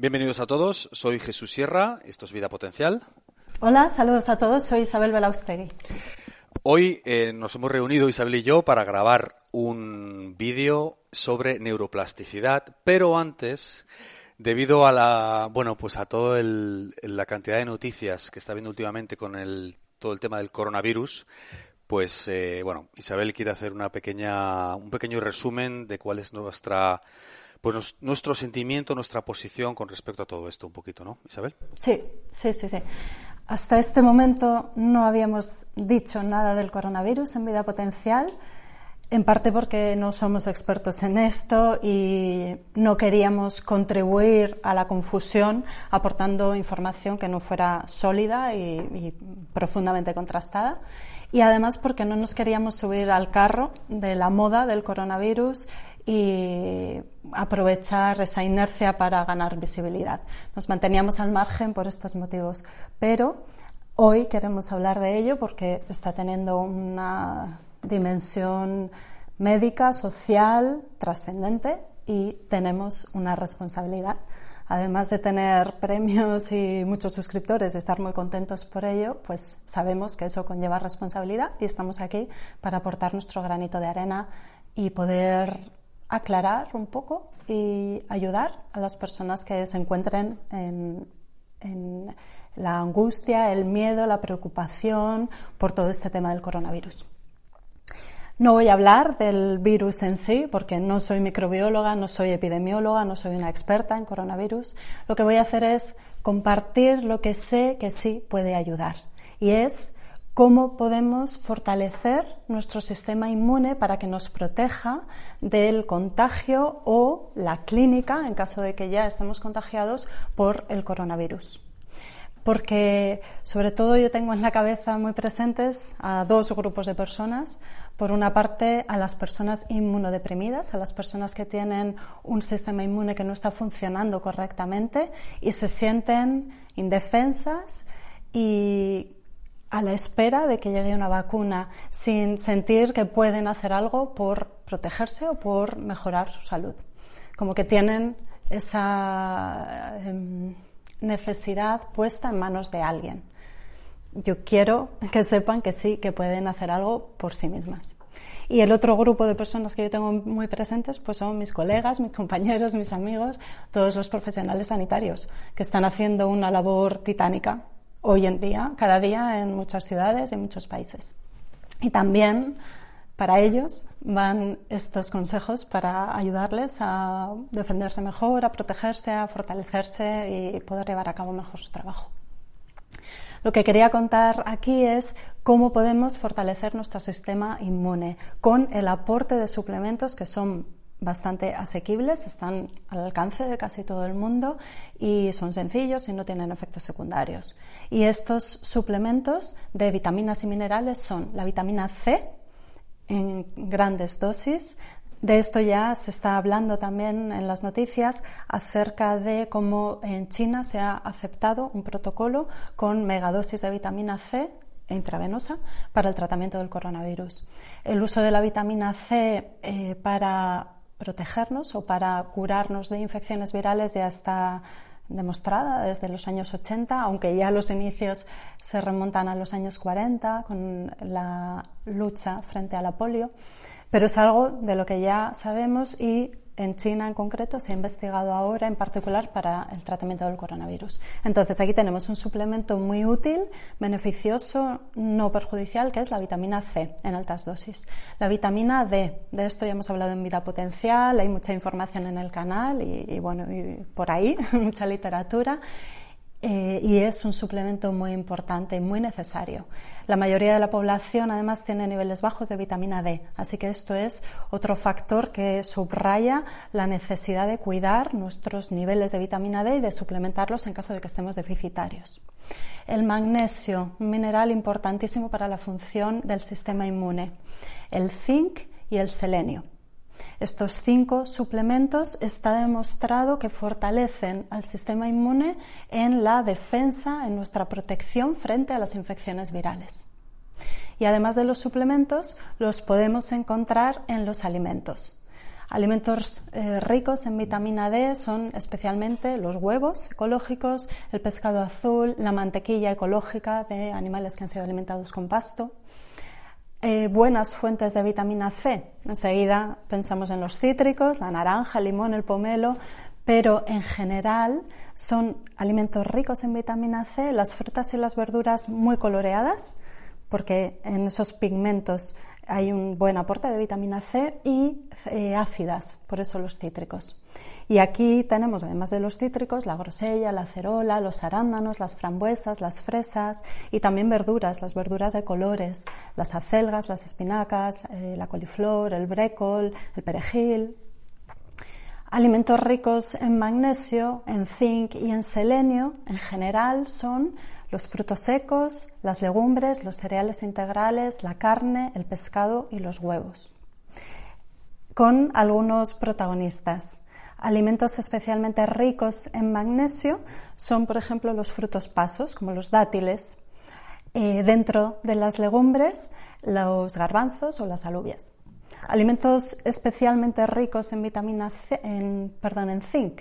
Bienvenidos a todos, soy Jesús Sierra, esto es Vida Potencial. Hola, saludos a todos, soy Isabel Belaustegui. Hoy eh, nos hemos reunido Isabel y yo para grabar un vídeo sobre neuroplasticidad, pero antes, debido a la, bueno, pues a toda la cantidad de noticias que está viendo últimamente con el, todo el tema del coronavirus, pues eh, bueno, Isabel quiere hacer una pequeña, un pequeño resumen de cuál es nuestra pues nuestro sentimiento, nuestra posición con respecto a todo esto un poquito, ¿no, Isabel? Sí, sí, sí, sí. Hasta este momento no habíamos dicho nada del coronavirus en vida potencial, en parte porque no somos expertos en esto y no queríamos contribuir a la confusión aportando información que no fuera sólida y, y profundamente contrastada. Y además porque no nos queríamos subir al carro de la moda del coronavirus y aprovechar esa inercia para ganar visibilidad. Nos manteníamos al margen por estos motivos, pero hoy queremos hablar de ello porque está teniendo una dimensión médica, social, trascendente y tenemos una responsabilidad. Además de tener premios y muchos suscriptores y estar muy contentos por ello, pues sabemos que eso conlleva responsabilidad y estamos aquí para aportar nuestro granito de arena y poder aclarar un poco y ayudar a las personas que se encuentren en, la angustia, el miedo, la preocupación por todo este tema del coronavirus. No voy a hablar del virus en sí, porque no soy microbióloga, no soy epidemióloga, no soy una experta en coronavirus. Lo que voy a hacer es compartir lo que sé que sí puede ayudar. Y es cómo podemos fortalecer nuestro sistema inmune para que nos proteja del contagio o la clínica, en caso de que ya estemos contagiados por el coronavirus. Porque sobre todo yo tengo en la cabeza muy presentes a dos grupos de personas. Por una parte, a las personas inmunodeprimidas, a las personas que tienen un sistema inmune que no está funcionando correctamente y se sienten indefensas y a la espera de que llegue una vacuna sin sentir que pueden hacer algo por protegerse o por mejorar su salud. Como que tienen esa em, necesidad puesta en manos de alguien. Yo quiero que sepan que sí, que pueden hacer algo por sí mismas. Y el otro grupo de personas que yo tengo muy presentes pues son mis colegas, mis compañeros, mis amigos, todos los profesionales sanitarios que están haciendo una labor titánica hoy en día, cada día en muchas ciudades y en muchos países. Y también para ellos van estos consejos para ayudarles a defenderse mejor, a protegerse, a fortalecerse y poder llevar a cabo mejor su trabajo. Lo que quería contar aquí es cómo podemos fortalecer nuestro sistema inmune con el aporte de suplementos que son bastante asequibles, están al alcance de casi todo el mundo y son sencillos y no tienen efectos secundarios. Y estos suplementos de vitaminas y minerales son la vitamina C en grandes dosis. De esto ya se está hablando también en las noticias acerca de cómo en China se ha aceptado un protocolo con megadosis de vitamina C intravenosa para el tratamiento del coronavirus. El uso de la vitamina C eh, para protegernos o para curarnos de infecciones virales ya está demostrada desde los años 80, aunque ya los inicios se remontan a los años 40 con la lucha frente a la polio, pero es algo de lo que ya sabemos y en China en concreto se ha investigado ahora en particular para el tratamiento del coronavirus. Entonces aquí tenemos un suplemento muy útil, beneficioso, no perjudicial, que es la vitamina C en altas dosis. La vitamina D, de esto ya hemos hablado en Vida Potencial, hay mucha información en el canal y, bueno, y por ahí, mucha literatura. Eh, y es un suplemento muy importante y muy necesario. La mayoría de la población además tiene niveles bajos de vitamina D, así que esto es otro factor que subraya la necesidad de cuidar nuestros niveles de vitamina D y de suplementarlos en caso de que estemos deficitarios. El magnesio, un mineral importantísimo para la función del sistema inmune. El zinc y el selenio. Estos cinco suplementos está demostrado que fortalecen al sistema inmune en la defensa, en nuestra protección frente a las infecciones virales. Y además de los suplementos, los podemos encontrar en los alimentos. Alimentos eh, ricos en vitamina D son especialmente los huevos ecológicos, el pescado azul, la mantequilla ecológica de animales que han sido alimentados con pasto. Eh, buenas fuentes de vitamina C. Enseguida pensamos en los cítricos, la naranja, el limón, el pomelo, pero en general son alimentos ricos en vitamina C, las frutas y las verduras muy coloreadas, porque en esos pigmentos hay un buen aporte de vitamina C y eh, ácidas, por eso los cítricos. Y aquí tenemos, además de los cítricos, la grosella, la cerola, los arándanos, las frambuesas, las fresas y también verduras, las verduras de colores, las acelgas, las espinacas, eh, la coliflor, el brécol, el perejil, Alimentos ricos en magnesio, en zinc y en selenio en general son los frutos secos, las legumbres, los cereales integrales, la carne, el pescado y los huevos. Con algunos protagonistas. Alimentos especialmente ricos en magnesio son, por ejemplo, los frutos pasos, como los dátiles. Eh, dentro de las legumbres, los garbanzos o las alubias. Alimentos especialmente ricos en vitamina C, en, perdón, en zinc,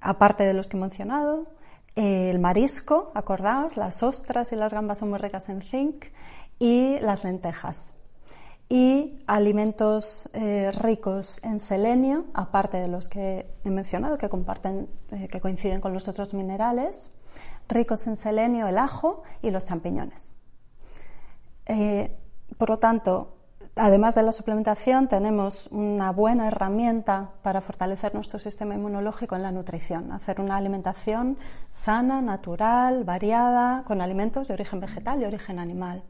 aparte de los que he mencionado, el marisco, acordaos, las ostras y las gambas son muy ricas en zinc y las lentejas. Y alimentos eh, ricos en selenio, aparte de los que he mencionado, que comparten, eh, que coinciden con los otros minerales, ricos en selenio, el ajo y los champiñones. Eh, por lo tanto, Además de la suplementación, tenemos una buena herramienta para fortalecer nuestro sistema inmunológico en la nutrición, hacer una alimentación sana, natural, variada, con alimentos de origen vegetal y origen animal.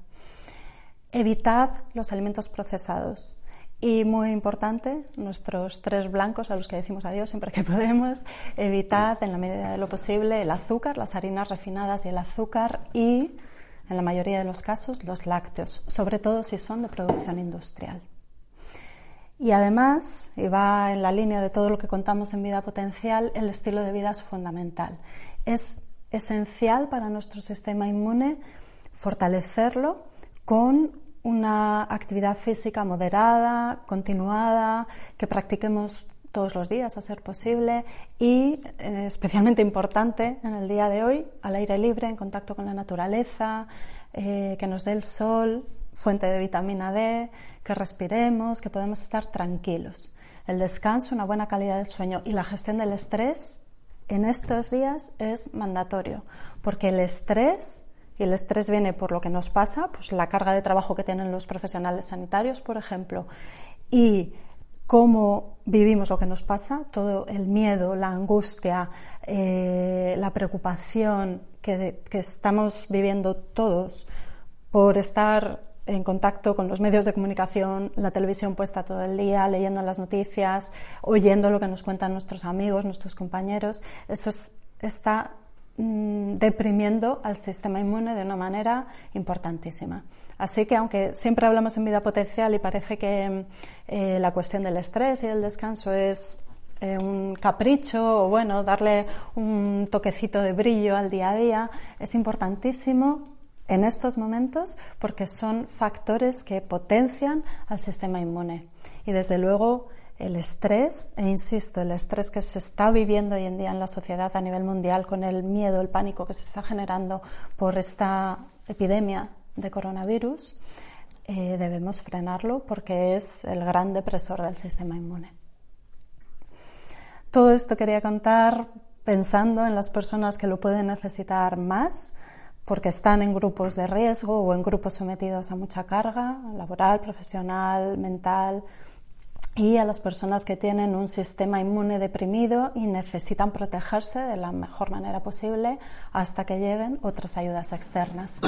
Evitad los alimentos procesados. Y muy importante, nuestros tres blancos a los que decimos adiós siempre que podemos, evitad en la medida de lo posible el azúcar, las harinas refinadas y el azúcar y en la mayoría de los casos, los lácteos, sobre todo si son de producción industrial. Y además, y va en la línea de todo lo que contamos en vida potencial, el estilo de vida es fundamental. Es esencial para nuestro sistema inmune fortalecerlo con una actividad física moderada, continuada, que practiquemos todos los días a ser posible y eh, especialmente importante en el día de hoy, al aire libre, en contacto con la naturaleza, eh, que nos dé el sol, fuente de vitamina D, que respiremos, que podemos estar tranquilos. El descanso, una buena calidad del sueño y la gestión del estrés en estos días es mandatorio, porque el estrés y el estrés viene por lo que nos pasa, pues la carga de trabajo que tienen los profesionales sanitarios, por ejemplo, y cómo vivimos lo que nos pasa, todo el miedo, la angustia, eh, la preocupación que, estamos viviendo todos por estar en contacto con los medios de comunicación, la televisión puesta todo el día, leyendo las noticias, oyendo lo que nos cuentan nuestros amigos, nuestros compañeros, eso está mm, deprimiendo al sistema inmune de una manera importantísima. Así que aunque siempre hablamos en vida potencial y parece que eh, la cuestión del estrés y del descanso es eh, un capricho o bueno, darle un toquecito de brillo al día a día, es importantísimo en estos momentos porque son factores que potencian al sistema inmune. Y desde luego el estrés, e insisto, el estrés que se está viviendo hoy en día en la sociedad a nivel mundial con el miedo, el pánico que se está generando por esta epidemia de coronavirus, eh, debemos frenarlo porque es el gran depresor del sistema inmune. Todo esto quería contar pensando en las personas que lo pueden necesitar más porque están en grupos de riesgo o en grupos sometidos a mucha carga laboral, profesional, mental, y a las personas que tienen un sistema inmune deprimido y necesitan protegerse de la mejor manera posible hasta que lleguen otras ayudas externas.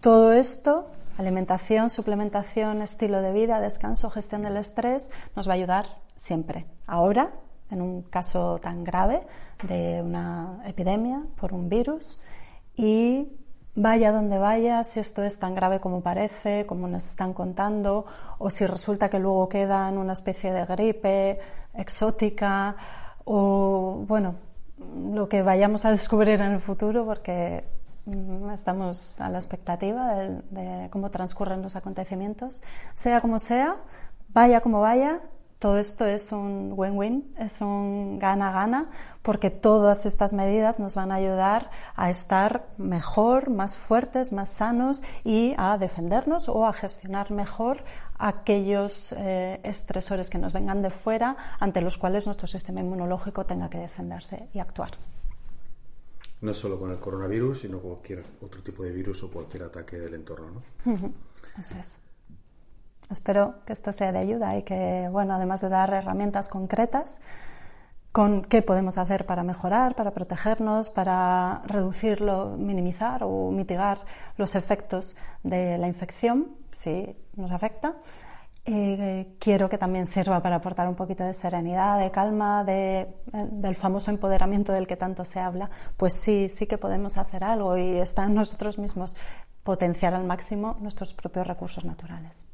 Todo esto, alimentación, suplementación, estilo de vida, descanso, gestión del estrés, nos va a ayudar siempre. Ahora, en un caso tan grave de una epidemia por un virus y vaya donde vaya, si esto es tan grave como parece, como nos están contando, o si resulta que luego queda en una especie de gripe exótica, o bueno, lo que vayamos a descubrir en el futuro, porque Estamos a la expectativa de, cómo transcurren los acontecimientos. Sea como sea, vaya como vaya, todo esto es un win-win, es un gana-gana, porque todas estas medidas nos van a ayudar a estar mejor, más fuertes, más sanos y a defendernos o a gestionar mejor aquellos eh, estresores que nos vengan de fuera ante los cuales nuestro sistema inmunológico tenga que defenderse y actuar. No solo con el coronavirus, sino cualquier otro tipo de virus o cualquier ataque del entorno, ¿no? Es. Espero que esto sea de ayuda y que, bueno, además de dar herramientas concretas, con qué podemos hacer para mejorar, para protegernos, para reducirlo, minimizar o mitigar los efectos de la infección, si nos afecta. Eh, quiero que también sirva para aportar un poquito de serenidad, de calma, de, eh, del famoso empoderamiento del que tanto se habla. Pues sí, sí que podemos hacer algo y está en nosotros mismos potenciar al máximo nuestros propios recursos naturales.